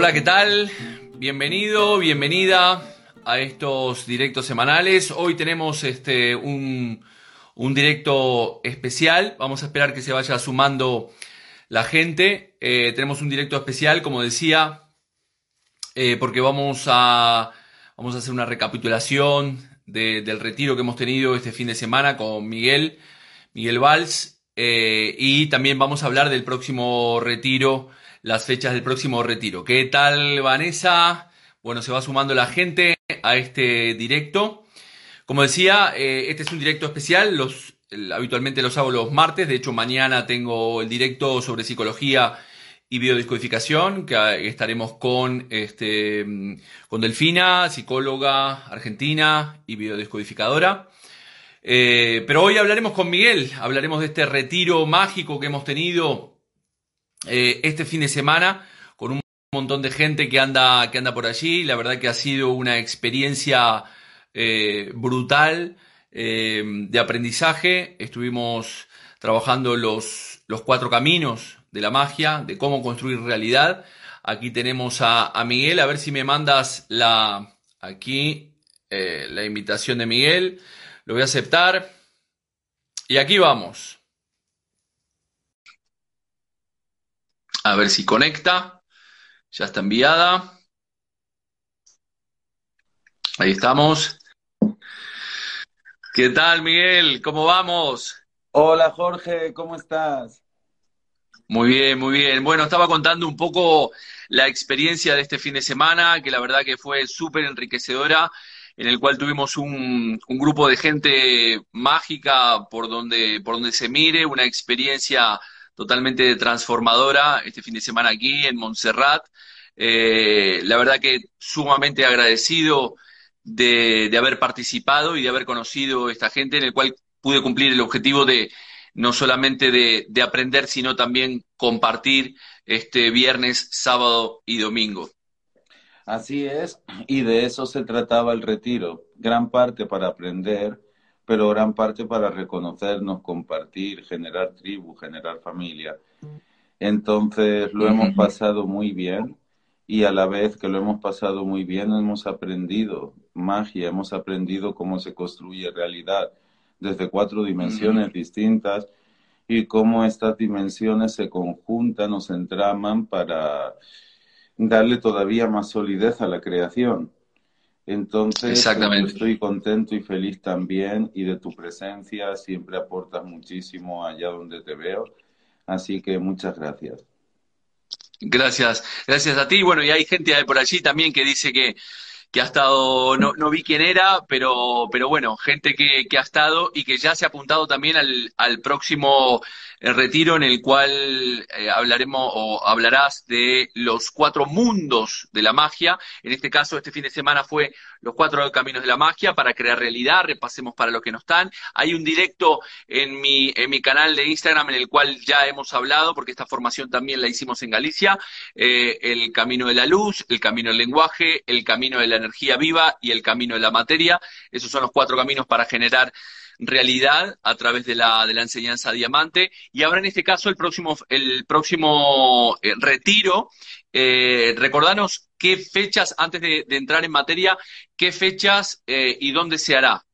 Hola, ¿qué tal? Bienvenido, bienvenida a estos directos semanales. Hoy tenemos este, un, directo especial. Vamos a esperar que se vaya sumando la gente. Eh, tenemos un directo especial, como decía, eh, porque vamos a, vamos a hacer una recapitulación del retiro que hemos tenido este fin de semana con Miguel, Miguel Valls, eh, y también vamos a hablar del próximo retiro, las fechas del próximo retiro. ¿Qué tal, Vanessa? Bueno, se va sumando la gente a este directo. Como decía, eh, este es un directo especial. Los, habitualmente los hago los martes. De hecho, mañana tengo el directo sobre psicología y biodescodificación, que estaremos con, este, con Delfina, psicóloga argentina y biodescodificadora. Eh, pero hoy hablaremos con Miguel, hablaremos de este retiro mágico que hemos tenido eh, este fin de semana con un montón de gente que anda, que anda por allí. La verdad que ha sido una experiencia eh, brutal de aprendizaje. Estuvimos trabajando los, los cuatro caminos de la magia, de cómo construir realidad. Aquí tenemos a, Miguel, a ver si me mandas la aquí eh, la invitación de Miguel. Lo voy a aceptar. Y aquí vamos. A ver si conecta. Ya está enviada. Ahí estamos. ¿Qué tal, Miguel? ¿Cómo vamos? Hola, Jorge, ¿cómo estás? Muy bien, muy bien. Bueno, estaba contando un poco la experiencia de este fin de semana, que la verdad que fue súper enriquecedora, en el cual tuvimos un, grupo de gente mágica por donde, por donde se mire, una experiencia totalmente transformadora este fin de semana aquí en Montserrat. Eh, la verdad que sumamente agradecido de, de haber participado y de haber conocido esta gente, en el cual pude cumplir el objetivo de no solamente de, aprender, sino también compartir este viernes, sábado y domingo. Así es, y de eso se trataba el retiro, gran parte para aprender, pero gran parte para reconocernos, compartir, generar tribu, generar familia. Entonces lo hemos pasado muy bien y a la vez que lo hemos pasado muy bien hemos aprendido magia, hemos aprendido cómo se construye realidad desde cuatro dimensiones distintas y cómo estas dimensiones se conjuntan o se entraman para darle todavía más solidez a la creación. Entonces, estoy contento y feliz también y de tu presencia siempre aportas muchísimo allá donde te veo. Así que muchas gracias. Gracias, gracias a ti. Bueno, y hay gente por allí también que dice que que ha estado, no, no vi quién era, pero, pero bueno, gente que, que ha estado y que ya se ha apuntado también al, al próximo el retiro en el cual eh, hablaremos o hablarás de los cuatro mundos de la magia. En este caso, este fin de semana fue los cuatro caminos de la magia para crear realidad. Repasemos para los que no están. Hay un directo en mi, en mi canal de Instagram en el cual ya hemos hablado, porque esta formación también la hicimos en Galicia. Eh, el camino de la luz, el camino del lenguaje, el camino de la energía viva y el camino de la materia. Esos son los cuatro caminos para generar realidad a través de la, de la enseñanza diamante. Y ahora en este caso el próximo, el próximo eh, retiro, eh, recordanos qué fechas, antes de, entrar en materia, qué fechas eh, y dónde se hará.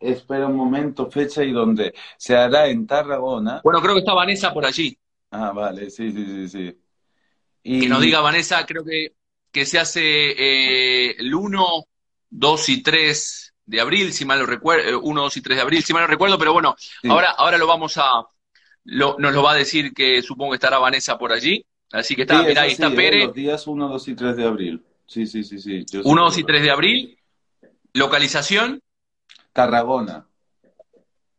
Espera un momento, fecha y dónde. Se hará en Tarragona. Bueno, creo que está Vanessa por allí. Ah, vale, sí, sí, sí, sí. Y... Que nos diga Vanessa, creo que, que se hace el 1, 2 y 3 de abril, si mal lo recuerdo, 1, eh, 2 y 3 de abril, si mal no recuerdo, pero bueno, ahora, ahora lo vamos a, lo, nos lo va a decir que supongo que estará Vanessa por allí. Así que está, mira, ahí está Pérez. Los días 1, 2 y 3 de abril. Sí, sí, sí, sí. 1, 2 y 3 de abril. Localización. Tarragona.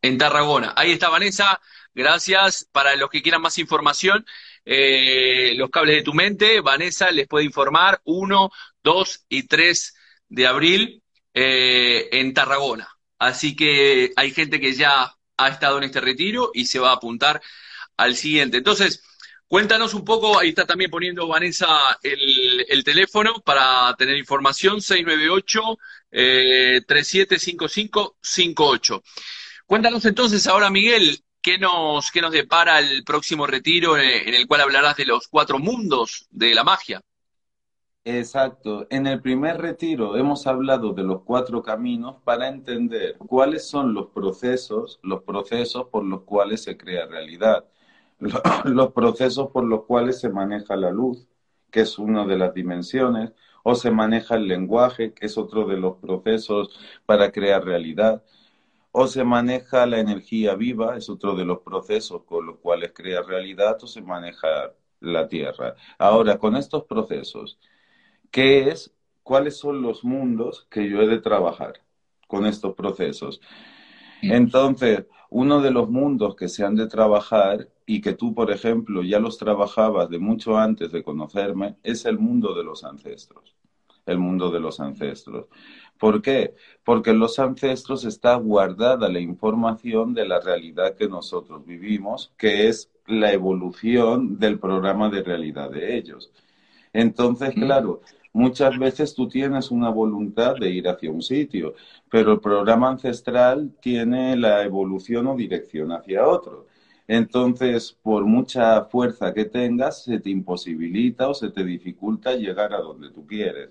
En Tarragona. Ahí está Vanessa. Gracias. Para los que quieran más información, eh, los cables de tu mente, Vanessa les puede informar 1, 2 y 3 de abril. Eh, en Tarragona. Así que hay gente que ya ha estado en este retiro y se va a apuntar al siguiente. Entonces, cuéntanos un poco, ahí está también poniendo Vanessa el, teléfono para tener información, 698-375558. Eh, cuéntanos entonces ahora, Miguel, ¿qué nos, nos depara el próximo retiro en el cual hablarás de los cuatro mundos de la magia? Exacto. En el primer retiro hemos hablado de los cuatro caminos para entender cuáles son los procesos, los procesos por los cuales se crea realidad, los procesos por los cuales se maneja la luz, que es una de las dimensiones, o se maneja el lenguaje, que es otro de los procesos para crear realidad, o se maneja la energía viva, es otro de los procesos con los cuales crea realidad, o se maneja la tierra. Ahora, con estos procesos, qué es, cuáles son los mundos que yo he de trabajar con estos procesos. Entonces, uno de los mundos que se han de trabajar y que tú, por ejemplo, ya los trabajabas de mucho antes de conocerme, es el mundo de los ancestros. El mundo de los ancestros. ¿Por qué? Porque en los ancestros está guardada la información de la realidad que nosotros vivimos, que es la evolución del programa de realidad de ellos. Entonces, claro, Muchas veces tú tienes una voluntad de ir hacia un sitio, pero el programa ancestral tiene la evolución o dirección hacia otro. Entonces, por mucha fuerza que tengas, se te imposibilita o se te dificulta llegar a donde tú quieres.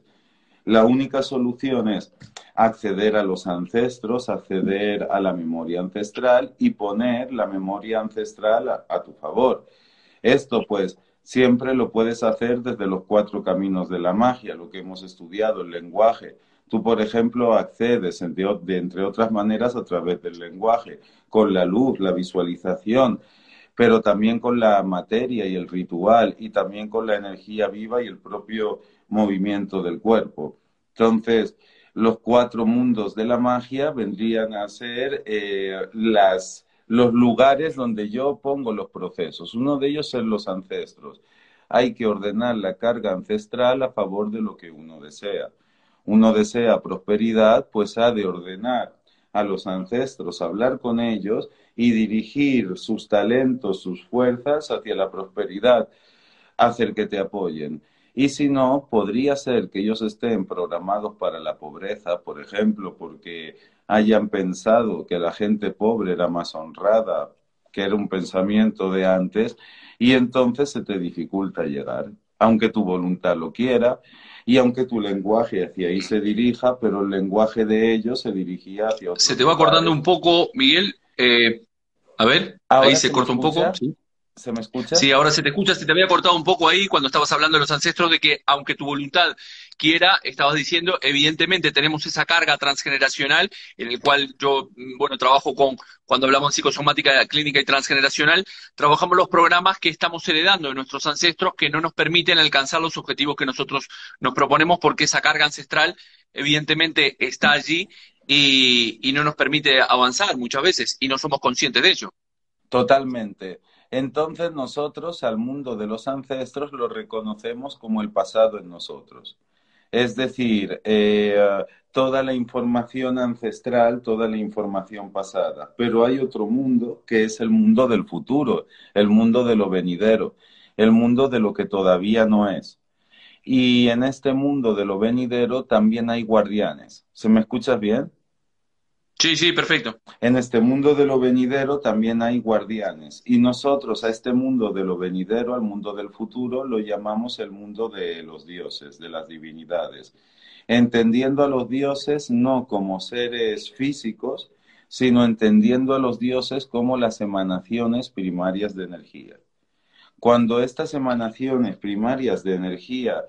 La única solución es acceder a los ancestros, acceder a la memoria ancestral y poner la memoria ancestral a, a tu favor. Esto, pues, siempre lo puedes hacer desde los cuatro caminos de la magia, lo que hemos estudiado, el lenguaje. Tú, por ejemplo, accedes, de, entre otras maneras, a través del lenguaje, con la luz, la visualización, pero también con la materia y el ritual, y también con la energía viva y el propio movimiento del cuerpo. Entonces, los cuatro mundos de la magia vendrían a ser eh, las los lugares donde yo pongo los procesos. Uno de ellos es los ancestros. Hay que ordenar la carga ancestral a favor de lo que uno desea. Uno desea prosperidad, pues ha de ordenar a los ancestros, hablar con ellos y dirigir sus talentos, sus fuerzas hacia la prosperidad, hacer que te apoyen. Y si no, podría ser que ellos estén programados para la pobreza, por ejemplo, porque hayan pensado que la gente pobre era más honrada, que era un pensamiento de antes, y entonces se te dificulta llegar, aunque tu voluntad lo quiera y aunque tu lenguaje hacia ahí se dirija, pero el lenguaje de ellos se dirigía hacia otro. Se te va cortando un poco, Miguel. Eh, a ver, ahí se, corta un poco. ¿sí? ¿Se me escucha? Sí, ahora se te escucha. Se te había cortado un poco ahí cuando estabas hablando de los ancestros, de que aunque tu voluntad quiera, estabas diciendo, evidentemente tenemos esa carga transgeneracional, en el cual yo, mm, bueno, trabajo con, cuando hablamos de psicosomática clínica y transgeneracional, trabajamos los programas que estamos heredando de nuestros ancestros que no nos permiten alcanzar los objetivos que nosotros nos proponemos, porque esa carga ancestral, evidentemente, está allí y, y no nos permite avanzar muchas veces, y no somos conscientes de ello. Totalmente. Entonces nosotros al mundo de los ancestros lo reconocemos como el pasado en nosotros. Es decir, eh, toda la información ancestral, toda la información pasada. Pero hay otro mundo que es el mundo del futuro, el mundo de lo venidero, el mundo de lo que todavía no es. Y en este mundo de lo venidero también hay guardianes. ¿Se me escucha bien? Sí, sí, perfecto. En este mundo de lo venidero también hay guardianes y nosotros a este mundo de lo venidero, al mundo del futuro, lo llamamos el mundo de los dioses, de las divinidades, entendiendo a los dioses no como seres físicos, sino entendiendo a los dioses como las emanaciones primarias de energía. Cuando estas emanaciones primarias de energía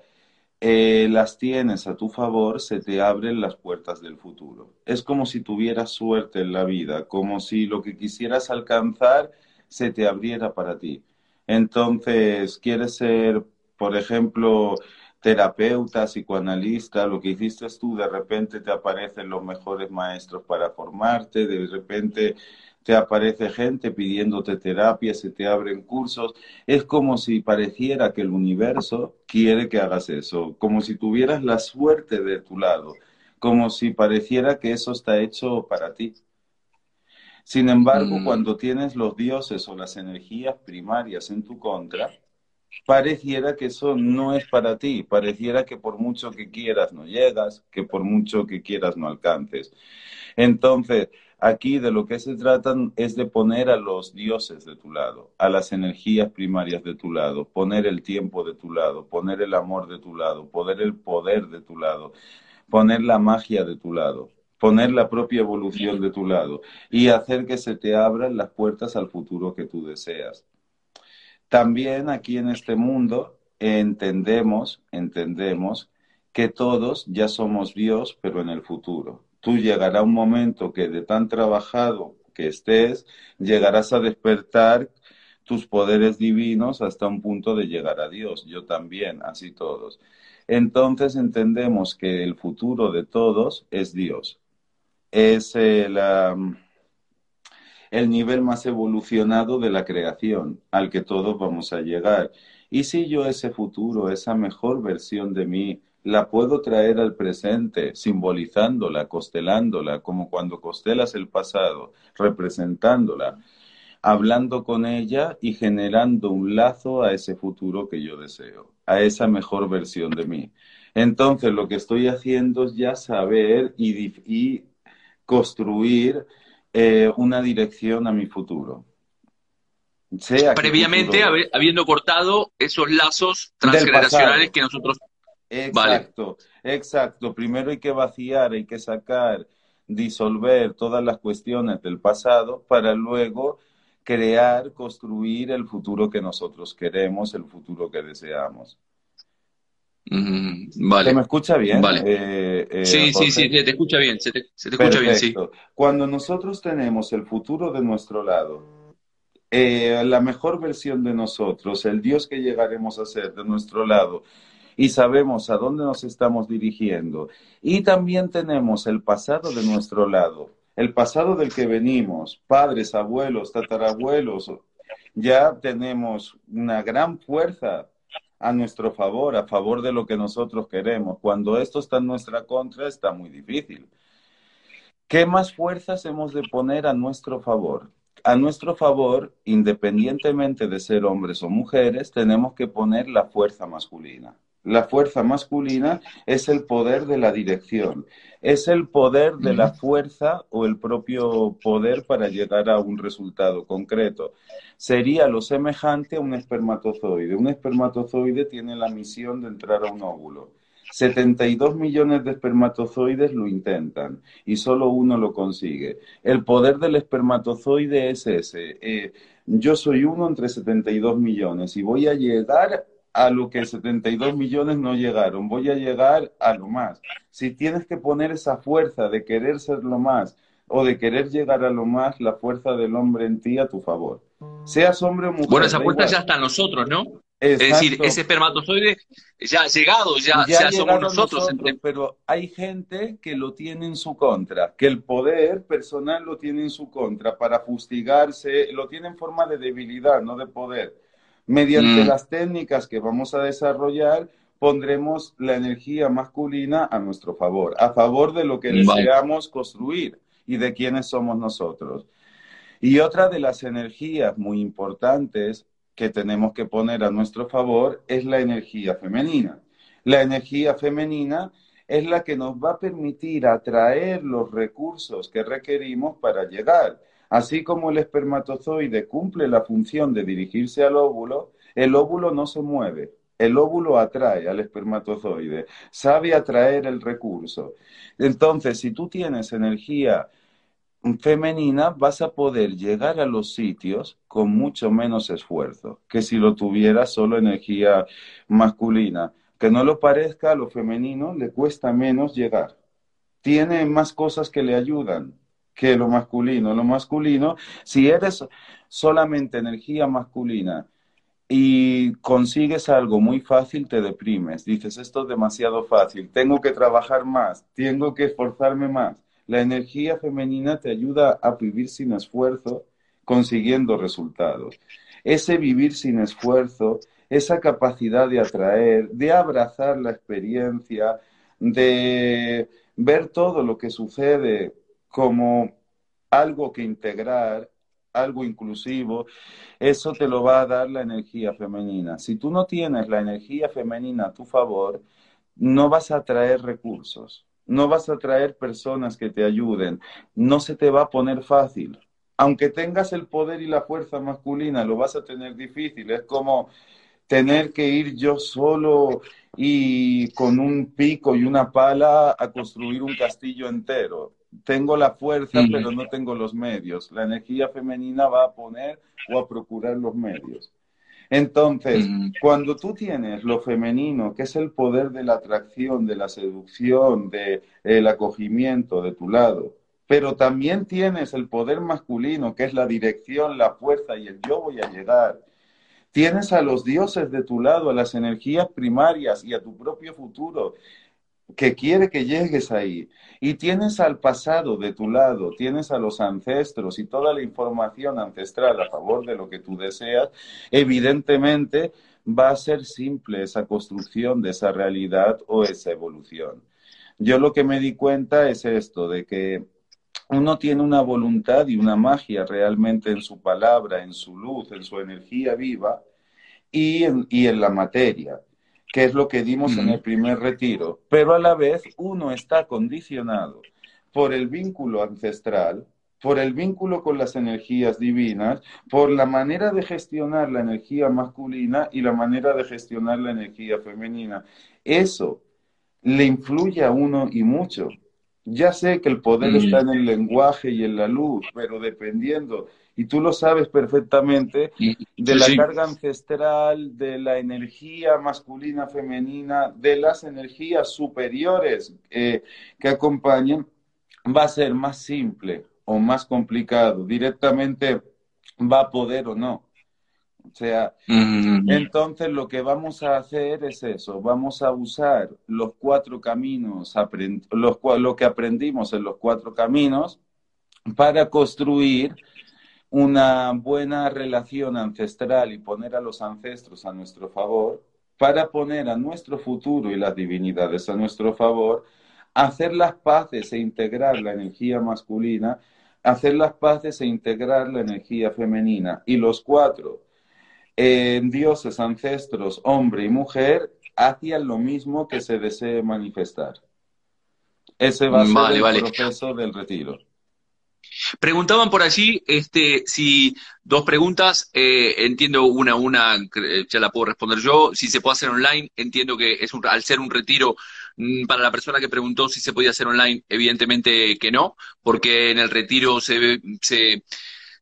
eh, las tienes a tu favor, se te abren las puertas del futuro. Es como si tuvieras suerte en la vida, como si lo que quisieras alcanzar se te abriera para ti. Entonces, quieres ser, por ejemplo, terapeuta, psicoanalista, lo que hiciste tú, de repente te aparecen los mejores maestros para formarte, de repente te aparece gente pidiéndote terapia, se te abren cursos. Es como si pareciera que el universo quiere que hagas eso, como si tuvieras la suerte de tu lado, como si pareciera que eso está hecho para ti. Sin embargo, mm. cuando tienes los dioses o las energías primarias en tu contra, pareciera que eso no es para ti, pareciera que por mucho que quieras no llegas, que por mucho que quieras no alcances. Entonces, Aquí de lo que se trata es de poner a los dioses de tu lado, a las energías primarias de tu lado, poner el tiempo de tu lado, poner el amor de tu lado, poner el poder de tu lado, poner la magia de tu lado, poner la propia evolución de tu lado y hacer que se te abran las puertas al futuro que tú deseas. También aquí en este mundo entendemos, entendemos que todos ya somos Dios, pero en el futuro. Tú llegará un momento que de tan trabajado que estés, llegarás a despertar tus poderes divinos hasta un punto de llegar a Dios. Yo también, así todos. Entonces entendemos que el futuro de todos es Dios. Es el, el nivel más evolucionado de la creación al que todos vamos a llegar. Y si yo ese futuro, esa mejor versión de mí, la puedo traer al presente, simbolizándola, costelándola, como cuando costelas el pasado, representándola, hablando con ella y generando un lazo a ese futuro que yo deseo, a esa mejor versión de mí. Entonces, lo que estoy haciendo es ya saber y, construir eh, una dirección a mi futuro. Previamente, habiendo cortado esos lazos transgeneracionales que nosotros Exacto, exacto. Primero hay que vaciar, hay que sacar, disolver todas las cuestiones del pasado para luego crear, construir el futuro que nosotros queremos, el futuro que deseamos. vale. me escucha bien? Vale. Eh, eh, sí, sí, sí, te, escucha bien, se te, escucha bien, sí. Cuando nosotros tenemos el futuro de nuestro lado, eh, la mejor versión de nosotros, el Dios que llegaremos a ser de nuestro lado, y sabemos a dónde nos estamos dirigiendo. Y también tenemos el pasado de nuestro lado, el pasado del que venimos, padres, abuelos, tatarabuelos. Ya tenemos una gran fuerza a nuestro favor, a favor de lo que nosotros queremos. Cuando esto está en nuestra contra, está muy difícil. ¿Qué más fuerzas hemos de poner a nuestro favor? A nuestro favor, independientemente de ser hombres o mujeres, tenemos que poner la fuerza masculina. La fuerza masculina es el poder de la dirección, es el poder de la fuerza o el propio poder para llegar a un resultado concreto. Sería lo semejante a un espermatozoide. Un espermatozoide tiene la misión de entrar a un óvulo. 72 millones de espermatozoides lo intentan y solo uno lo consigue. El poder del espermatozoide es ese. Eh, yo soy uno entre 72 millones y voy a llegar a lo que 72 millones no llegaron, voy a llegar a lo más. Si tienes que poner esa fuerza de querer ser lo más o de querer llegar a lo más, la fuerza del hombre en ti a tu favor. Seas hombre o mujer. Bueno, esa fuerza ya está en nosotros, ¿no? Es decir, ese espermatozoide ya ha llegado, ya, ya, somos nosotros. Pero hay gente que lo tiene en su contra, que el poder personal lo tiene en su contra para fustigarse, lo tiene en forma de debilidad, no de poder. Mediante mm. las técnicas que vamos a desarrollar, pondremos la energía masculina a nuestro favor, a favor de lo que deseamos construir y de quiénes somos nosotros. Y otra de las energías muy importantes que tenemos que poner a nuestro favor es la energía femenina. La energía femenina es la que nos va a permitir atraer los recursos que requerimos para llegar. Así como el espermatozoide cumple la función de dirigirse al óvulo, el óvulo no se mueve. El óvulo atrae al espermatozoide, sabe atraer el recurso. Entonces, si tú tienes energía femenina, vas a poder llegar a los sitios con mucho menos esfuerzo que si lo tuviera solo energía masculina. Que no lo parezca, a lo femenino le cuesta menos llegar. Tiene más cosas que le ayudan que lo masculino. Lo masculino, si eres solamente energía masculina y consigues algo muy fácil, te deprimes. Dices, esto es demasiado fácil, tengo que trabajar más, tengo que esforzarme más. La energía femenina te ayuda a vivir sin esfuerzo, consiguiendo resultados. Ese vivir sin esfuerzo, esa capacidad de atraer, de abrazar la experiencia, de ver todo lo que sucede como algo que integrar, algo inclusivo, eso te lo va a dar la energía femenina. Si tú no tienes la energía femenina a tu favor, no vas a traer recursos. no vas a traer personas que te ayuden, no se te va a poner fácil. Aunque tengas el poder y la fuerza masculina, lo vas a tener difícil. Es como tener que ir yo solo y con un pico y una pala a construir un castillo entero. Tengo la fuerza, pero no tengo los medios. La energía femenina va a poner o a procurar los medios. Entonces, cuando tú tienes lo femenino, que es el poder de la atracción, de la seducción, del acogimiento de tu lado, pero también tienes el poder masculino, que es la dirección, la fuerza y el yo voy a llegar, Tienes a los dioses de tu lado, a las energías primarias y a tu propio futuro que quiere que llegues ahí. Y tienes al pasado de tu lado, tienes a los ancestros y toda la información ancestral a favor de lo que tú deseas, evidentemente va a ser simple esa construcción de esa realidad o esa evolución. Yo lo que me di cuenta es esto, de que uno tiene una voluntad y una magia realmente en su palabra, en su luz, en su energía viva y en, la materia, que es lo que dimos en el primer retiro. Pero a la vez uno está condicionado por el vínculo ancestral, por el vínculo con las energías divinas, por la manera de gestionar la energía masculina y la manera de gestionar la energía femenina. Eso le influye a uno y mucho. Ya sé que el poder mm. está en el lenguaje y en la luz, pero dependiendo, y tú lo sabes perfectamente, de la carga ancestral, de la energía masculina, femenina, de las energías superiores eh, que acompañan, va a ser más simple o más complicado. Directamente va a poder o no. O sea, entonces lo que vamos a hacer es eso, vamos a usar los cuatro caminos, los, lo que aprendimos en los cuatro caminos para construir una buena relación ancestral y poner a los ancestros a nuestro favor, para poner a nuestro futuro y las divinidades a nuestro favor, hacer las paces e integrar la energía masculina, hacer las paces e integrar la energía femenina. Y los cuatro en dioses, ancestros, hombre y mujer, hacían lo mismo que se desee manifestar. Ese va a ser el proceso del retiro. Preguntaban por allí, este, si dos preguntas, eh, entiendo una, una, ya la puedo responder yo, si se puede hacer online, entiendo que es un, al ser un retiro mm, para la persona que preguntó si se podía hacer online, evidentemente que no, porque en el retiro se, se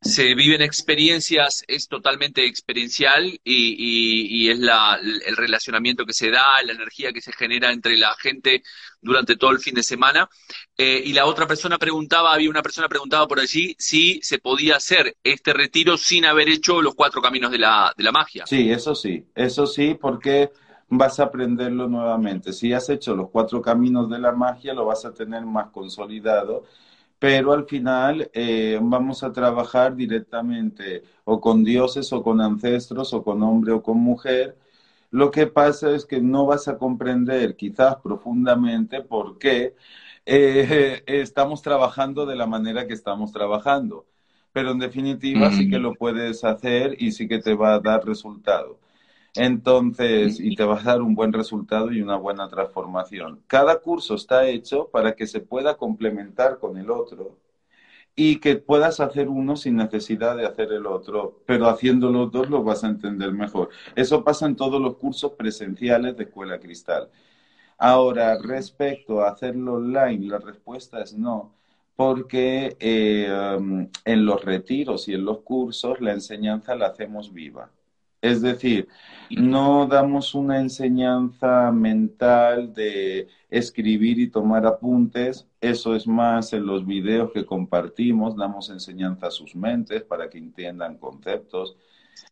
se viven experiencias, es totalmente experiencial y, es la, el relacionamiento que se da, la energía que se genera entre la gente durante todo el fin de semana. Eh, y la otra persona preguntaba, había una persona preguntaba por allí si se podía hacer este retiro sin haber hecho los cuatro caminos de la, de la magia. Sí, eso sí, eso sí, porque vas a aprenderlo nuevamente. Si has hecho los cuatro caminos de la magia, lo vas a tener más consolidado pero al final eh, vamos a trabajar directamente o con dioses o con ancestros o con hombre o con mujer. Lo que pasa es que no vas a comprender quizás profundamente por qué eh, estamos trabajando de la manera que estamos trabajando, pero en definitiva sí que lo puedes hacer y sí que te va a dar resultado. Entonces, y te va a dar un buen resultado y una buena transformación. Cada curso está hecho para que se pueda complementar con el otro y que puedas hacer uno sin necesidad de hacer el otro, pero haciendo los dos lo vas a entender mejor. Eso pasa en todos los cursos presenciales de Escuela Cristal. Ahora, respecto a hacerlo online, la respuesta es no, porque eh, um, en los retiros y en los cursos la enseñanza la hacemos viva. Es decir, no damos una enseñanza mental de escribir y tomar apuntes, eso es más en los videos que compartimos, damos enseñanza a sus mentes para que entiendan conceptos,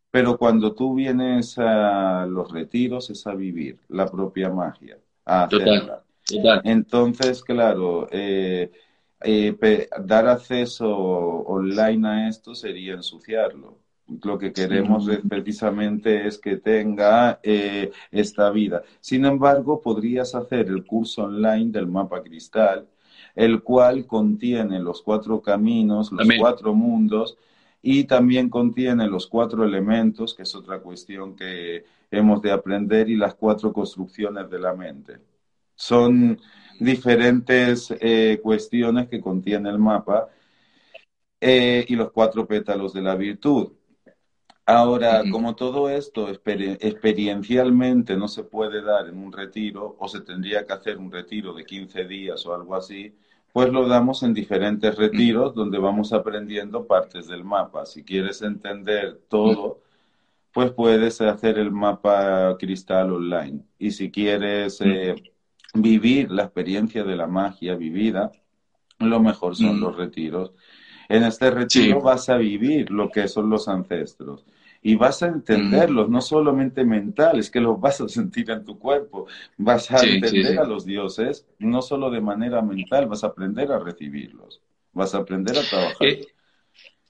pero cuando tú vienes a los retiros es a vivir la propia magia, a hacerla. Entonces, claro, eh, eh, dar acceso online a esto sería ensuciarlo lo que queremos precisamente es que tenga eh, esta vida. Sin embargo, podrías hacer el curso online del mapa cristal, el cual contiene los cuatro caminos, los cuatro mundos y también contiene los cuatro elementos, que es otra cuestión que hemos de aprender, y las cuatro construcciones de la mente. Son diferentes eh, cuestiones que contiene el mapa eh, y los cuatro pétalos de la virtud. Ahora, como todo esto experiencialmente no se puede dar en un retiro o se tendría que hacer un retiro de 15 días o algo así, pues lo damos en diferentes retiros donde vamos aprendiendo partes del mapa. Si quieres entender todo, pues puedes hacer el mapa cristal online. Y si quieres eh, vivir la experiencia de la magia vivida, lo mejor son los retiros. En este retiro vas a vivir lo que son los ancestros y vas a entenderlos, no solamente mental, es que los vas a sentir en tu cuerpo, vas a entender a los dioses, no solo de manera mental, vas a aprender a recibirlos, vas a aprender a trabajar. Eh,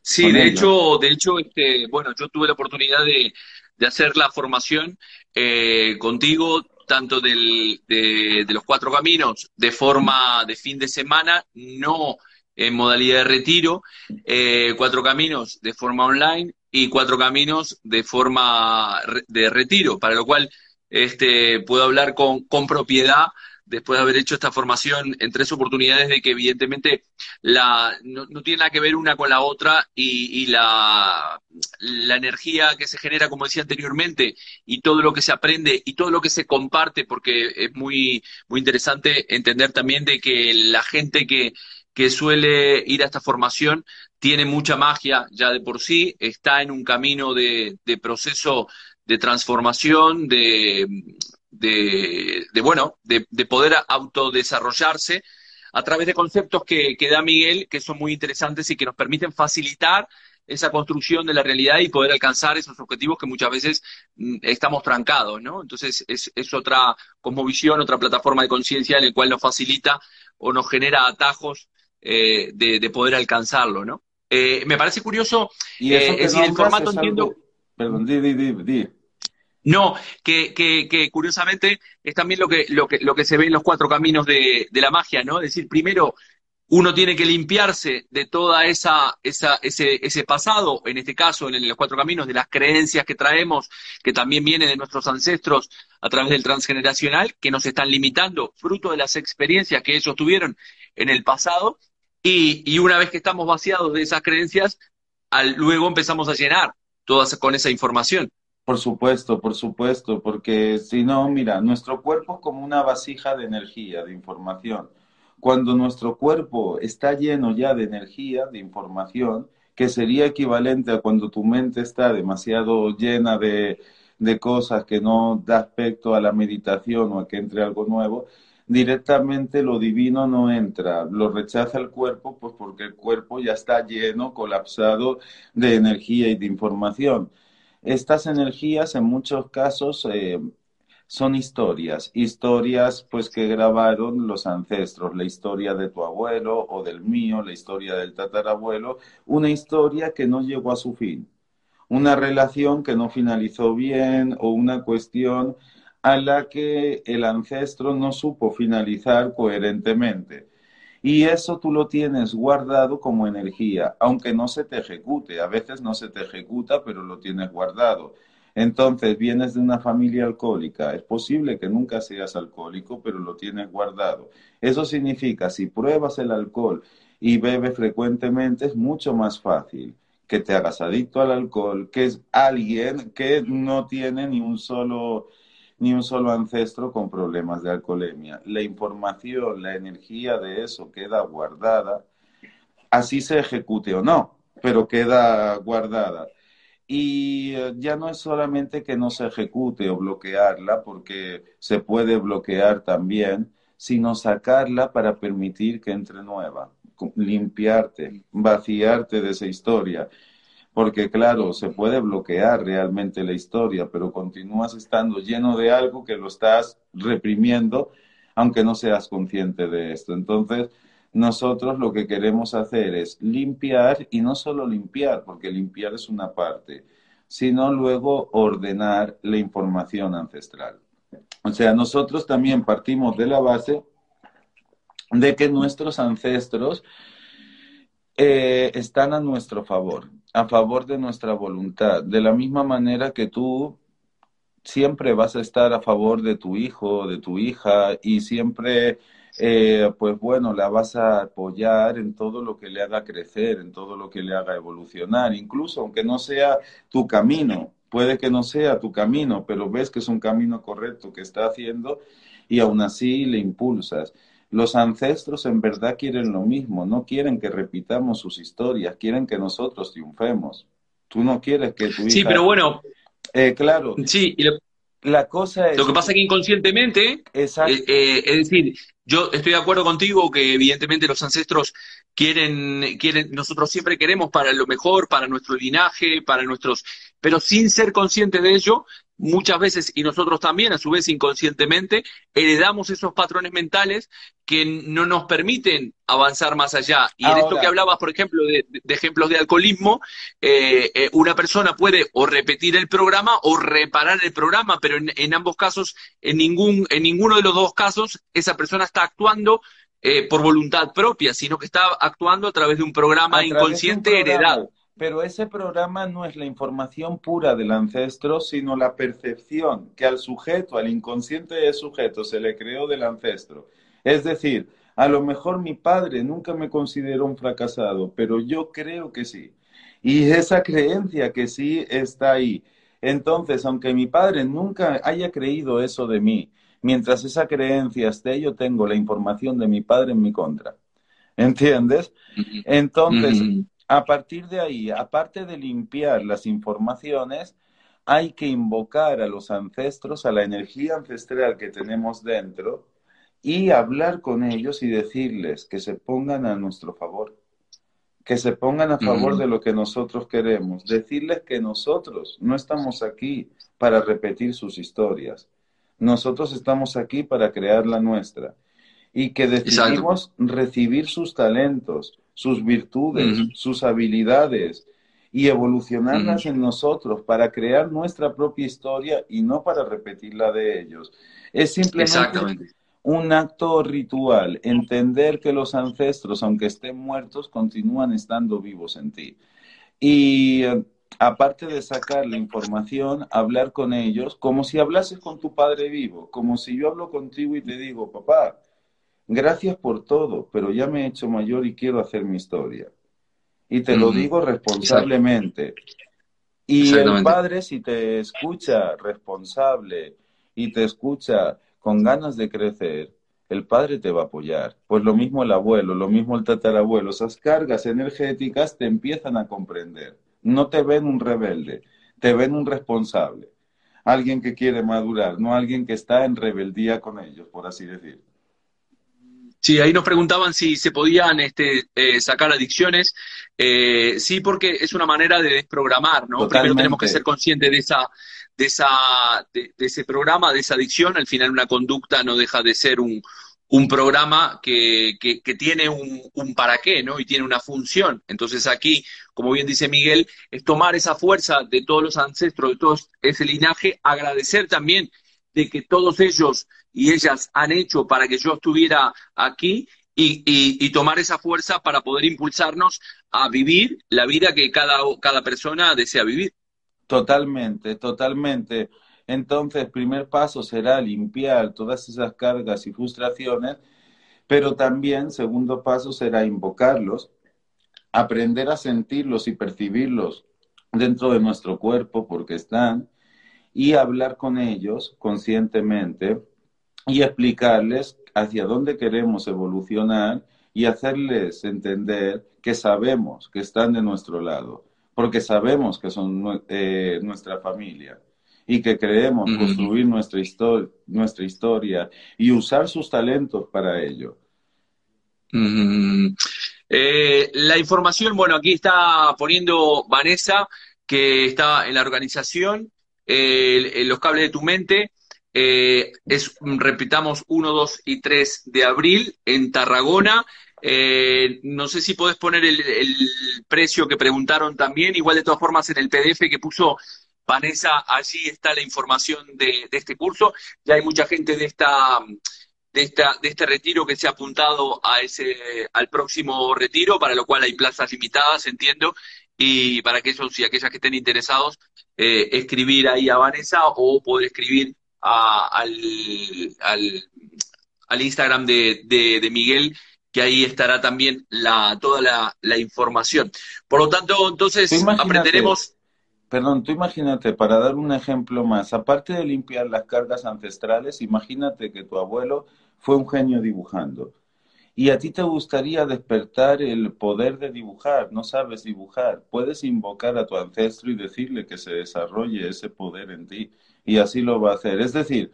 sí, de hecho, de hecho, este, bueno, yo tuve la oportunidad de, hacer la formación eh, contigo, tanto del, de, los cuatro caminos, de forma de fin de semana, no en modalidad de retiro, eh, cuatro caminos de forma online y cuatro caminos de forma de retiro, para lo cual este, puedo hablar con, con propiedad después de haber hecho esta formación en tres oportunidades de que evidentemente la, no, tiene nada que ver una con la otra y, la, la, energía que se genera, como decía anteriormente, y todo lo que se aprende y todo lo que se comparte, porque es muy, muy interesante entender también de que la gente que, que suele ir a esta formación tiene mucha magia ya de por sí, está en un camino de, proceso de transformación, de, de, bueno, de, poder autodesarrollarse a través de conceptos que, que da Miguel, que son muy interesantes y que nos permiten facilitar esa construcción de la realidad y poder alcanzar esos objetivos que muchas veces mm, estamos trancados, ¿no? Entonces es, es otra visión, otra plataforma de conciencia en la cual nos facilita o nos genera atajos eh, de, poder alcanzarlo, ¿no? Eh, me parece curioso, ¿Y eh, es decir, el formato entiendo... Perdón, di, di, di, No, que, que, curiosamente es también lo que, lo, que, lo que se ve en los cuatro caminos de, de la magia, ¿no? Es decir, primero uno tiene que limpiarse de toda esa, esa ese, ese, pasado, en este caso, en los cuatro caminos, de las creencias que traemos, que también vienen de nuestros ancestros a través del transgeneracional, que nos están limitando, fruto de las experiencias que ellos tuvieron en el pasado, y, una vez que estamos vaciados de esas creencias, luego empezamos a llenar todas con esa información. Por supuesto, por supuesto, porque si no, mira, nuestro cuerpo es como una vasija de energía, de información. Cuando nuestro cuerpo está lleno ya de energía, de información, que sería equivalente a cuando tu mente está demasiado llena de, de cosas que no da aspecto a la meditación o a que entre algo nuevo, directamente lo divino no entra, lo rechaza el cuerpo, pues porque el cuerpo ya está lleno, colapsado de energía y de información. Estas energías en muchos casos eh, son historias, historias pues que grabaron los ancestros, la historia de tu abuelo o del mío, la historia del tatarabuelo, una historia que no llegó a su fin, una relación que no finalizó bien o una cuestión a la que el ancestro no supo finalizar coherentemente. Y eso tú lo tienes guardado como energía, aunque no se te ejecute. A veces no se te ejecuta, pero lo tienes guardado. Entonces, vienes de una familia alcohólica. Es posible que nunca seas alcohólico, pero lo tienes guardado. Eso significa, si pruebas el alcohol y bebes frecuentemente, es mucho más fácil que te hagas adicto al alcohol, que es alguien que no tiene ni un solo ni un solo ancestro con problemas de alcoholemia. La información, la energía de eso queda guardada, así se ejecute o no, pero queda guardada. Y eh, ya no es solamente que no se ejecute o bloquearla, porque se puede bloquear también, sino sacarla para permitir que entre nueva, limpiarte, vaciarte de esa historia porque claro, se puede bloquear realmente la historia, pero continúas estando lleno de algo que lo estás reprimiendo, aunque no seas consciente de esto. Entonces, nosotros lo que queremos hacer es limpiar y no solo limpiar, porque limpiar es una parte, sino luego ordenar la información ancestral. O sea, nosotros también partimos de la base de que nuestros ancestros eh, están a nuestro favor a favor de nuestra voluntad, de la misma manera que tú siempre vas a estar a favor de tu hijo, de tu hija y siempre, eh, pues bueno, la vas a apoyar en todo lo que le haga crecer, en todo lo que le haga evolucionar, incluso aunque no sea tu camino, puede que no sea tu camino, pero ves que es un camino correcto que está haciendo y aún así le impulsas. Los ancestros en verdad quieren lo mismo, no quieren que repitamos sus historias, quieren que nosotros triunfemos. Tú no quieres que tu hija... Sí, pero bueno, eh, claro. Sí, y lo, la cosa es... Lo que pasa es que inconscientemente, eh, eh, es decir, yo estoy de acuerdo contigo que evidentemente los ancestros quieren, quieren, nosotros siempre queremos para lo mejor, para nuestro linaje, para nuestros, pero sin ser conscientes de ello, muchas veces, y nosotros también, a su vez inconscientemente, heredamos esos patrones mentales que no nos permiten avanzar más allá. Y en esto que hablabas, por ejemplo, de, ejemplos de alcoholismo, eh, eh, una persona puede o repetir el programa o reparar el programa, pero en, ambos casos, en, ningún, en ninguno de los dos casos, esa persona está actuando eh, por voluntad propia, sino que está actuando a través de un programa inconsciente heredado pero ese programa no es la información pura del ancestro, sino la percepción que al sujeto, al inconsciente del sujeto, se le creó del ancestro. Es decir, a lo mejor mi padre nunca me consideró un fracasado, pero yo creo que sí. Y esa creencia que sí está ahí. Entonces, aunque mi padre nunca haya creído eso de mí, mientras esa creencia esté, yo tengo la información de mi padre en mi contra. ¿Entiendes? Entonces, a partir de ahí, aparte de limpiar las informaciones, hay que invocar a los ancestros, a la energía ancestral que tenemos dentro y hablar con ellos y decirles que se pongan a nuestro favor, que se pongan a favor de lo que nosotros queremos, decirles que nosotros no estamos aquí para repetir sus historias, nosotros estamos aquí para crear la nuestra y que decidimos recibir sus talentos, sus virtudes, sus habilidades y evolucionarlas en nosotros para crear nuestra propia historia y no para repetir la de ellos. Es simplemente un acto ritual, entender que los ancestros, aunque estén muertos, continúan estando vivos en ti. Y eh, aparte de sacar la información, hablar con ellos como si hablases con tu padre vivo, como si yo hablo contigo y te digo, papá, Gracias por todo, pero ya me he hecho mayor y quiero hacer mi historia. Y te lo digo responsablemente. Y el padre, si te escucha responsable y te escucha con ganas de crecer, el padre te va a apoyar. Pues lo mismo el abuelo, lo mismo el tatarabuelo. Esas cargas energéticas te empiezan a comprender. No te ven un rebelde, te ven un responsable. Alguien que quiere madurar, no alguien que está en rebeldía con ellos, por así decir. Sí, ahí nos preguntaban si se podían este, eh, sacar adicciones. Eh, sí, porque es una manera de desprogramar, ¿no? Primero tenemos que ser conscientes de esa, de esa, de, ese programa, de esa adicción. Al final una conducta no deja de ser un, un programa que, que, que tiene un, un, para qué, ¿no? Y tiene una función. Entonces aquí, como bien dice Miguel, es tomar esa fuerza de todos los ancestros, de todo ese linaje, agradecer también de que todos ellos y ellas han hecho para que yo estuviera aquí y, tomar esa fuerza para poder impulsarnos a vivir la vida que cada, cada persona desea vivir. Totalmente, totalmente. Entonces, primer paso será limpiar todas esas cargas y frustraciones, pero también, segundo paso, será invocarlos, aprender a sentirlos y percibirlos dentro de nuestro cuerpo porque están, y hablar con ellos conscientemente y explicarles hacia dónde queremos evolucionar y hacerles entender que sabemos que están de nuestro lado, porque sabemos que son eh, nuestra familia y que queremos construir nuestra, nuestra historia y usar sus talentos para ello. Eh, la información, bueno, aquí está poniendo Vanessa, que está en la organización, eh, los cables de tu mente. Eh, es, repitamos, 1, 2 y 3 de abril en Tarragona. Eh, no sé si podés poner el, precio que preguntaron también. Igual, de todas formas, en el PDF que puso Vanessa, allí está la información de, este curso. Ya hay mucha gente de esta de, esta, de este retiro que se ha apuntado a ese, al próximo retiro, para lo cual hay plazas limitadas, entiendo, y para aquellos y aquellas que estén interesados, eh, escribir ahí a Vanessa o poder escribir al, al, al, Instagram de, de, Miguel, que ahí estará también la, toda la, la información. Por lo tanto, entonces aprenderemos... Perdón, tú imagínate, para dar un ejemplo más, aparte de limpiar las cargas ancestrales, imagínate que tu abuelo fue un genio dibujando. Y a ti te gustaría despertar el poder de dibujar, no sabes dibujar, puedes invocar a tu ancestro y decirle que se desarrolle ese poder en ti y así lo va a hacer. Es decir,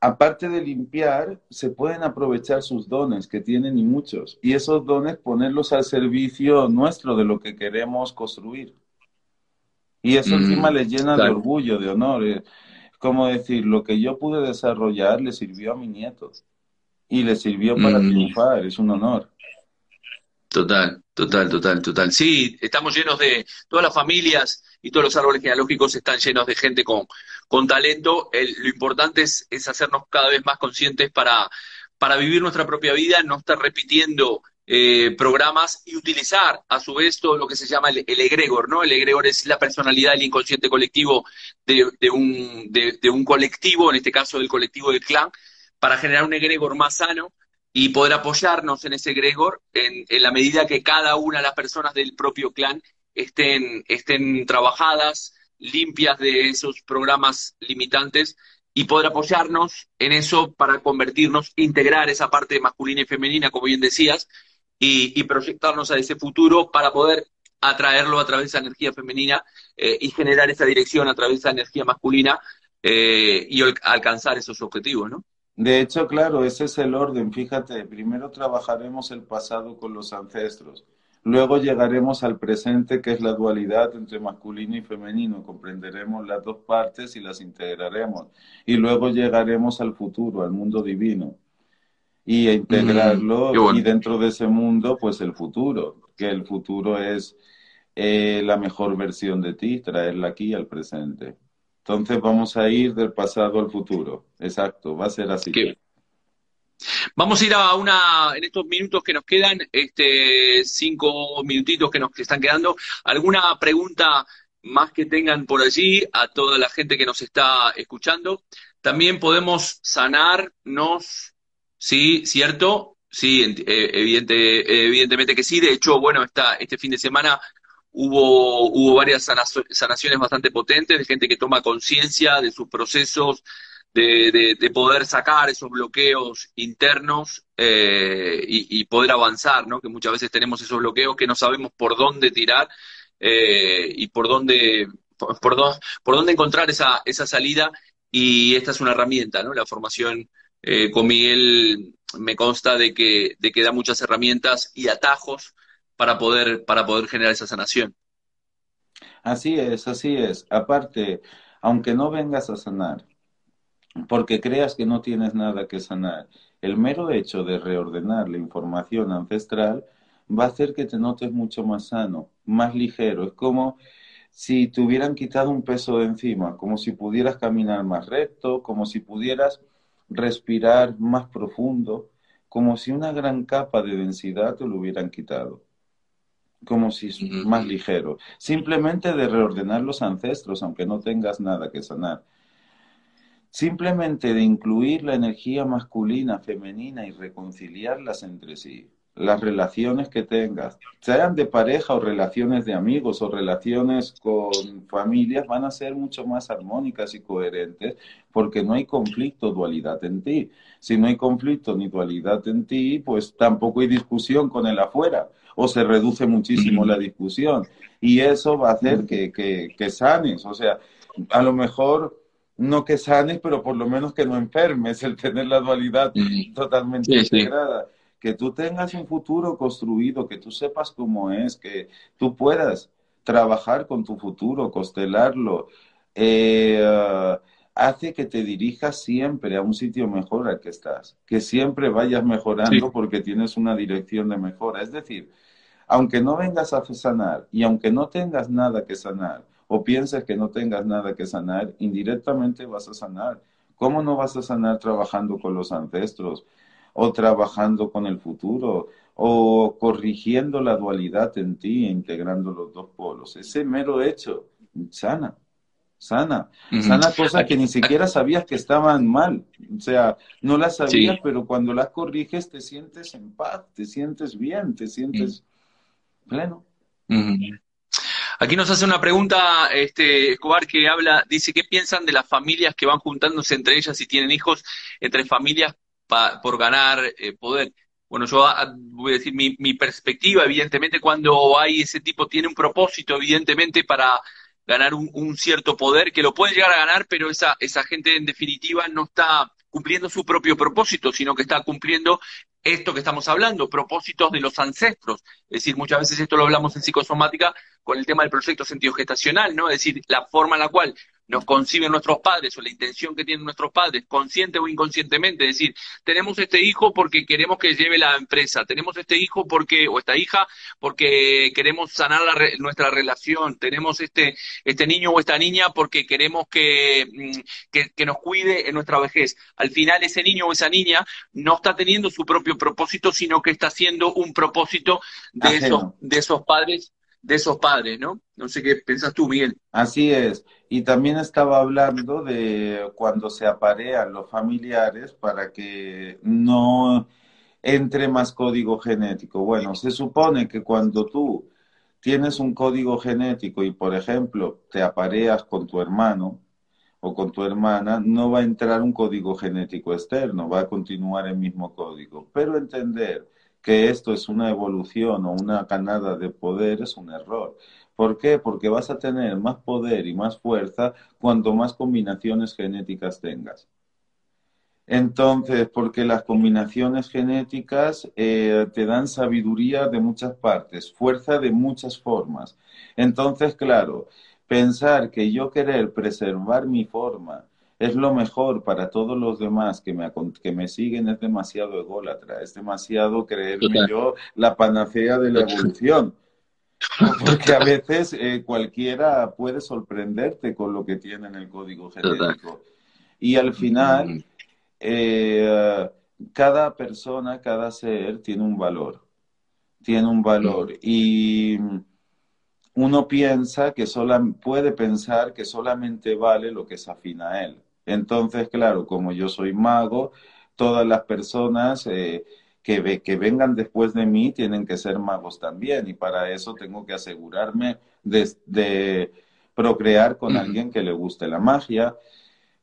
aparte de limpiar, se pueden aprovechar sus dones, que tienen y muchos, y esos dones ponerlos al servicio nuestro de lo que queremos construir. Y eso encima mm, les llena de orgullo, de honor. Es como decir, lo que yo pude desarrollar le sirvió a mi nieto y le sirvió para mm. triunfar, es un honor. Total, total, total, total. Sí, estamos llenos de, todas las familias y todos los árboles genealógicos están llenos de gente con, con talento. lo importante es, es, hacernos cada vez más conscientes para, para vivir nuestra propia vida, no estar repitiendo eh, programas y utilizar a su vez todo lo que se llama el, egregor, ¿no? El egregor es la personalidad del inconsciente colectivo de, un, de, un colectivo, en este caso del colectivo del clan, para generar un egregor más sano y poder apoyarnos en ese egregor en, la medida que cada una de las personas del propio clan estén, estén trabajadas, limpias de esos programas limitantes y poder apoyarnos en eso para convertirnos, integrar esa parte masculina y femenina, como bien decías, y, proyectarnos a ese futuro para poder atraerlo a través de esa energía femenina eh, y generar esa dirección a través de esa energía masculina eh, y alcanzar esos objetivos, ¿no? De hecho, claro, ese es el orden. Fíjate, primero trabajaremos el pasado con los ancestros, luego llegaremos al presente, que es la dualidad entre masculino y femenino. Comprenderemos las dos partes y las integraremos. Y luego llegaremos al futuro, al mundo divino y integrarlo y dentro de ese mundo pues el futuro, que el futuro es eh, la mejor versión de ti, traerla aquí al presente. Entonces vamos a ir del pasado al futuro, exacto, va a ser así. Vamos a ir a una, en estos minutos que nos quedan, este, cinco minutitos que nos están quedando, alguna pregunta más que tengan por allí a toda la gente que nos está escuchando. También podemos sanarnos Sí, cierto, sí, eh, evidente, evidentemente que sí. De hecho, bueno, esta, este fin de semana hubo, hubo varias sanaciones bastante potentes de gente que toma conciencia de sus procesos, de, de, poder sacar esos bloqueos internos eh, y, poder avanzar, ¿no? Que muchas veces tenemos esos bloqueos que no sabemos por dónde tirar eh, y por dónde, por, por, por dónde encontrar esa, esa salida. Y esta es una herramienta, ¿no? La formación eh, con Miguel me consta de que, de que da muchas herramientas y atajos para poder, para poder generar esa sanación. Así es, así es. Aparte, aunque no vengas a sanar, porque creas que no tienes nada que sanar, el mero hecho de reordenar la información ancestral va a hacer que te notes mucho más sano, más ligero. Es como si te hubieran quitado un peso de encima, como si pudieras caminar más recto, como si pudieras respirar más profundo, como si una gran capa de densidad te lo hubieran quitado, como si es más ligero, simplemente de reordenar los ancestros, aunque no tengas nada que sanar. Simplemente de incluir la energía masculina, femenina y reconciliarlas entre sí las relaciones que tengas, sean de pareja o relaciones de amigos o relaciones con familias, van a ser mucho más armónicas y coherentes porque no hay conflicto, dualidad en ti. Si no hay conflicto ni dualidad en ti, pues tampoco hay discusión con el afuera o se reduce muchísimo la discusión. Y eso va a hacer que, que, que sanes. O sea, a lo mejor no que sanes, pero por lo menos que no enfermes el tener la dualidad totalmente integrada que tú tengas un futuro construido, que tú sepas cómo es, que tú puedas trabajar con tu futuro, constelarlo, eh, hace que te dirijas siempre a un sitio mejor al que estás, que siempre vayas mejorando porque tienes una dirección de mejora. Es decir, aunque no vengas a sanar y aunque no tengas nada que sanar, o pienses que no tengas nada que sanar, indirectamente vas a sanar. ¿Cómo no vas a sanar trabajando con los ancestros? o trabajando con el futuro, o corrigiendo la dualidad en ti, integrando los dos polos. Ese mero hecho sana, sana, sana cosas que ni siquiera sabías que estaban mal. O sea, no las sabías, pero cuando las corriges te sientes en paz, te sientes bien, te sientes pleno. Aquí nos hace una pregunta este, Escobar que habla, dice, ¿qué piensan de las familias que van juntándose entre ellas y tienen hijos, entre familias por ganar eh, poder? Bueno, yo ah, voy a decir mi, mi, perspectiva, evidentemente, cuando hay ese tipo, tiene un propósito, evidentemente, para ganar un, un, cierto poder, que lo puede llegar a ganar, pero esa, esa gente en definitiva no está cumpliendo su propio propósito, sino que está cumpliendo esto que estamos hablando, propósitos de los ancestros. Es decir, muchas veces esto lo hablamos en psicosomática con el tema del proyecto sentido gestacional, ¿no? Es decir, la forma en la cual nos conciben nuestros padres o la intención que tienen nuestros padres, consciente o inconscientemente, es decir, tenemos este hijo porque queremos que lleve la empresa, tenemos este hijo porque, o esta hija porque queremos sanar nuestra relación, tenemos este, este niño o esta niña porque queremos que, mm, que, que, nos cuide en nuestra vejez. Al final ese niño o esa niña no está teniendo su propio propósito, sino que está haciendo un propósito de, esos, de esos padres de esos padres, ¿no? No sé qué piensas tú, Miguel. Así es. Y también estaba hablando de cuando se aparean los familiares para que no entre más código genético. Bueno, se supone que cuando tú tienes un código genético y, por ejemplo, te apareas con tu hermano o con tu hermana, no va a entrar un código genético externo, va a continuar el mismo código. Pero entender que esto es una evolución o una canada de poder es un error. ¿Por qué? Porque vas a tener más poder y más fuerza cuanto más combinaciones genéticas tengas. Entonces, porque las combinaciones genéticas eh, te dan sabiduría de muchas partes, fuerza de muchas formas. Entonces, claro, pensar que yo querer preservar mi forma es lo mejor para todos los demás que me, que me siguen, es demasiado ególatra, es demasiado creerme yo la panacea de la evolución. Porque a veces eh, cualquiera puede sorprenderte con lo que tiene en el código genético. Y al final, eh, cada persona, cada ser tiene un valor. Tiene un valor. Y uno piensa que sola, puede pensar que solamente vale lo que se afina a él. Entonces, claro, como yo soy mago, todas las personas eh, que, que vengan después de mí tienen que ser magos también y para eso tengo que asegurarme de, procrear con alguien que le guste la magia.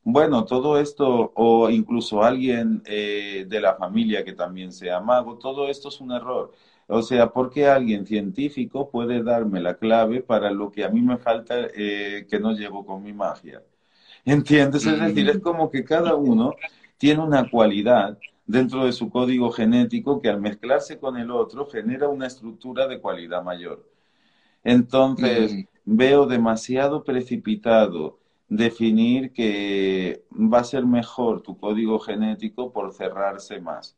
Bueno, todo esto, o incluso alguien eh, de la familia que también sea mago, todo esto es un error. O sea, porque alguien científico puede darme la clave para lo que a mí me falta eh, que no llevo con mi magia. ¿Entiendes? Es decir, es como que cada uno tiene una cualidad dentro de su código genético que al mezclarse con el otro genera una estructura de cualidad mayor. Entonces, veo demasiado precipitado definir que va a ser mejor tu código genético por cerrarse más.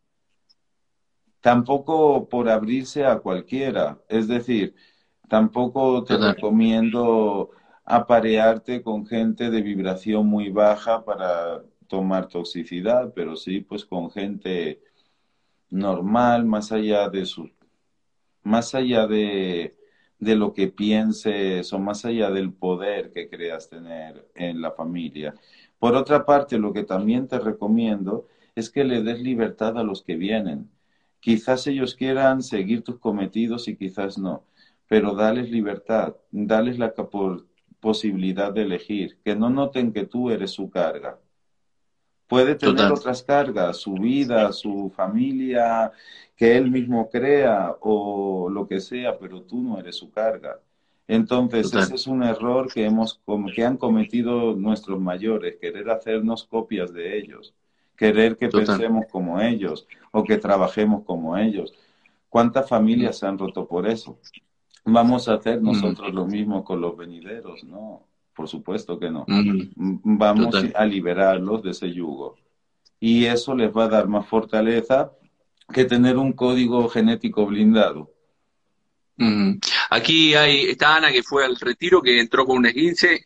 Tampoco por abrirse a cualquiera. Es decir, tampoco te recomiendo aparearte con gente de vibración muy baja para tomar toxicidad, pero sí pues con gente normal, más allá de su, más allá de, de lo que pienses o más allá del poder que creas tener en la familia. Por otra parte, lo que también te recomiendo es que le des libertad a los que vienen. Quizás ellos quieran seguir tus cometidos y quizás no, pero dales libertad, dales la posibilidad de elegir, que no noten que tú eres su carga. Puede tener otras cargas, su vida, su familia, que él mismo crea o lo que sea, pero tú no eres su carga. Entonces, ese es un error que, hemos, que han cometido nuestros mayores, querer hacernos copias de ellos, querer que pensemos como ellos o que trabajemos como ellos. ¿Cuántas familias se han roto por eso? Vamos a hacer nosotros lo mismo con los venideros, ¿no? Por supuesto que no. Vamos a liberarlos de ese yugo. Y eso les va a dar más fortaleza que tener un código genético blindado. Aquí hay, está Ana que fue al retiro, que entró con un esguince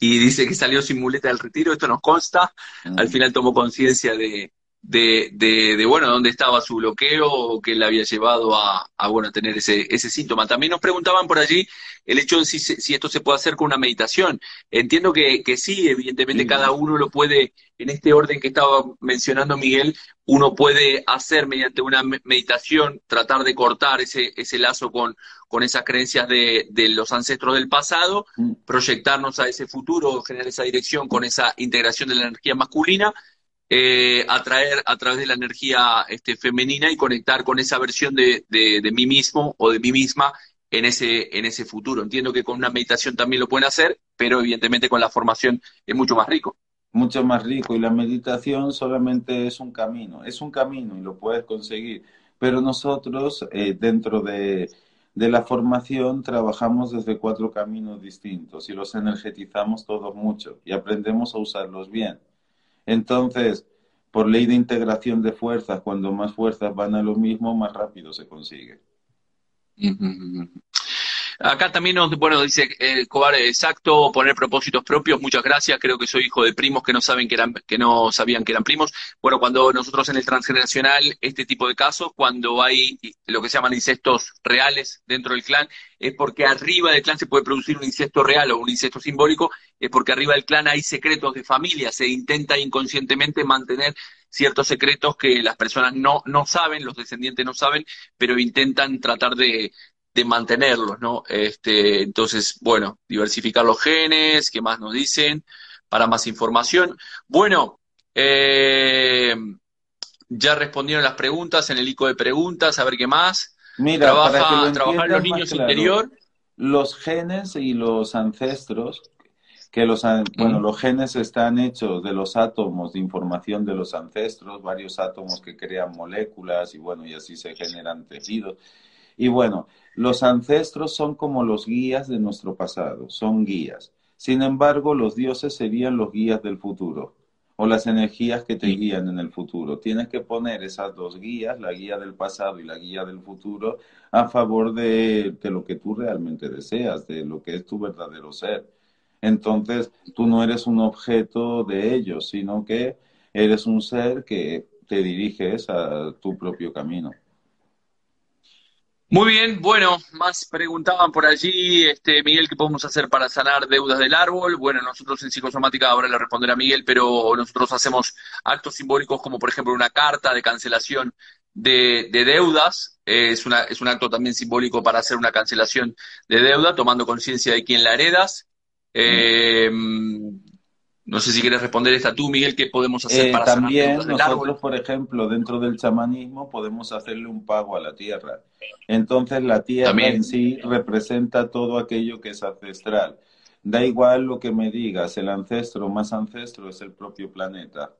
y dice que salió sin muleta del retiro. Esto nos consta. Al final tomó conciencia de, de, de, bueno, dónde estaba su bloqueo o qué le había llevado a, a, bueno, tener ese, ese síntoma. También nos preguntaban por allí el hecho de si, si esto se puede hacer con una meditación. Entiendo que, que sí, evidentemente cada uno lo puede, en este orden que estaba mencionando Miguel, uno puede hacer mediante una meditación, tratar de cortar ese, ese lazo con, con esas creencias de, de los ancestros del pasado, mm. proyectarnos a ese futuro, generar esa dirección con esa integración de la energía masculina eh, atraer a través de la energía este, femenina y conectar con esa versión de, de, mí mismo o de mí misma en ese, en ese futuro. Entiendo que con una meditación también lo pueden hacer, pero evidentemente con la formación es mucho más rico. Mucho más rico y la meditación solamente es un camino, es un camino y lo puedes conseguir, pero nosotros eh, dentro de, de la formación trabajamos desde cuatro caminos distintos y los energetizamos todos mucho y aprendemos a usarlos bien. Entonces, por ley de integración de fuerzas, cuando más fuerzas van a lo mismo, más rápido se consigue. Acá también nos, bueno, dice eh, Cobar, exacto, poner propósitos propios, muchas gracias, creo que soy hijo de primos que no saben que eran, que no sabían que eran primos. Bueno, cuando nosotros en el transgeneracional, este tipo de casos, cuando hay lo que se llaman incestos reales dentro del clan, es porque arriba del clan se puede producir un incesto real o un incesto simbólico, es porque arriba del clan hay secretos de familia, se intenta inconscientemente mantener ciertos secretos que las personas no, no saben, los descendientes no saben, pero intentan tratar de, de mantenerlos, ¿no? Este, entonces, bueno, diversificar los genes, ¿qué más nos dicen? Para más información. Bueno, eh, ya respondieron las preguntas en el ico de preguntas, a ver qué más. Mira, Trabaja, trabajar los niños interior. Los genes y los ancestros, que los, bueno, los genes están hechos de los átomos de información de los ancestros, varios átomos que crean moléculas y bueno, y así se generan tejidos. Y bueno, los ancestros son como los guías de nuestro pasado, son guías. Sin embargo, los dioses serían los guías del futuro o las energías que te guían en el futuro. Tienes que poner esas dos guías, la guía del pasado y la guía del futuro, a favor de, de, lo que tú realmente deseas, de lo que es tu verdadero ser. Entonces, tú no eres un objeto de ellos, sino que eres un ser que te diriges a tu propio camino. Muy bien, bueno, más preguntaban por allí, este, Miguel, ¿qué podemos hacer para sanar deudas del árbol? Bueno, nosotros en psicosomática ahora le responderá Miguel, pero nosotros hacemos actos simbólicos como por ejemplo una carta de cancelación de, deudas, es, una, es un acto también simbólico para hacer una cancelación de deuda, tomando conciencia de quién la heredas. Eh, no sé si quieres responder esta tú, Miguel, ¿qué podemos hacer eh, para También nosotros, por ejemplo, dentro del chamanismo podemos hacerle un pago a la tierra. Entonces la tierra en sí representa todo aquello que es ancestral. Da igual lo que me digas, el ancestro más ancestro es el propio planeta.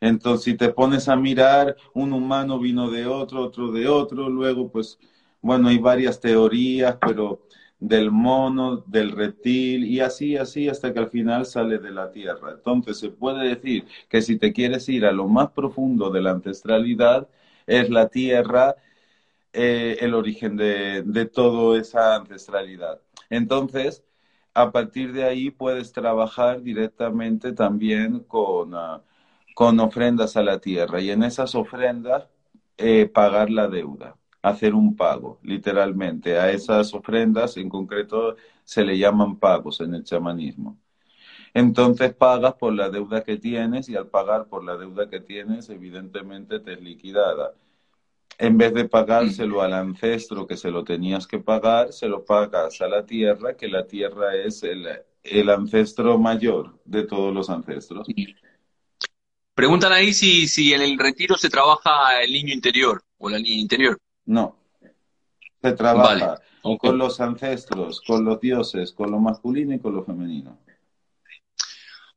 Entonces, si te pones a mirar, un humano vino de otro, otro de otro, luego, pues, bueno, hay varias teorías, pero del mono, del reptil y así, así hasta que al final sale de la tierra. Entonces se puede decir que si te quieres ir a lo más profundo de la ancestralidad, es la tierra eh, el origen de, de toda esa ancestralidad. Entonces, a partir de ahí puedes trabajar directamente también con, ah, con ofrendas a la tierra y en esas ofrendas eh, pagar la deuda hacer un pago, literalmente. A esas ofrendas en concreto se le llaman pagos en el chamanismo. Entonces pagas por la deuda que tienes y al pagar por la deuda que tienes, evidentemente te es liquidada. En vez de pagárselo al ancestro que se lo tenías que pagar, se lo pagas a la tierra, que la tierra es el, el ancestro mayor de todos los ancestros. Preguntan ahí si, si en el retiro se trabaja el niño interior o la niña interior. No. Se trabaja con los ancestros, con los dioses, con lo masculino y con lo femenino.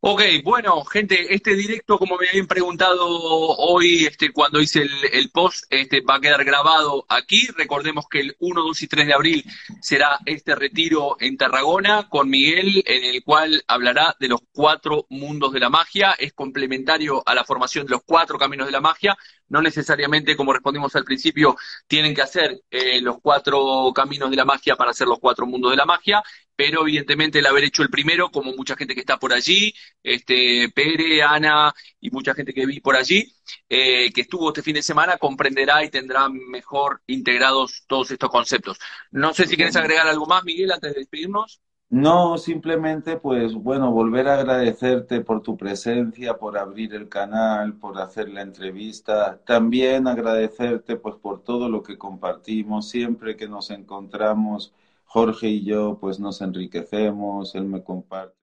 Ok, bueno, gente, este directo, como me habían preguntado hoy, este, cuando hice el, post, este, va a quedar grabado aquí. Recordemos que el 1, 2 y 3 de abril será este retiro en Tarragona con Miguel, en el cual hablará de los cuatro mundos de la magia. Es complementario a la formación de los cuatro caminos de la magia. No necesariamente, como respondimos al principio, tienen que hacer eh, los cuatro caminos de la magia para hacer los cuatro mundos de la magia. pero evidentemente el haber hecho el primero, como mucha gente que está por allí, este, Pere, Ana y mucha gente que vi por allí, eh, que estuvo este fin de semana, comprenderá y tendrá mejor integrados todos estos conceptos. No sé si quieres agregar algo más, Miguel, antes de despedirnos. No, simplemente pues bueno, volver a agradecerte por tu presencia, por abrir el canal, por hacer la entrevista. También agradecerte pues por todo lo que compartimos. Siempre que nos encontramos, Jorge y yo pues nos enriquecemos, él me comparte.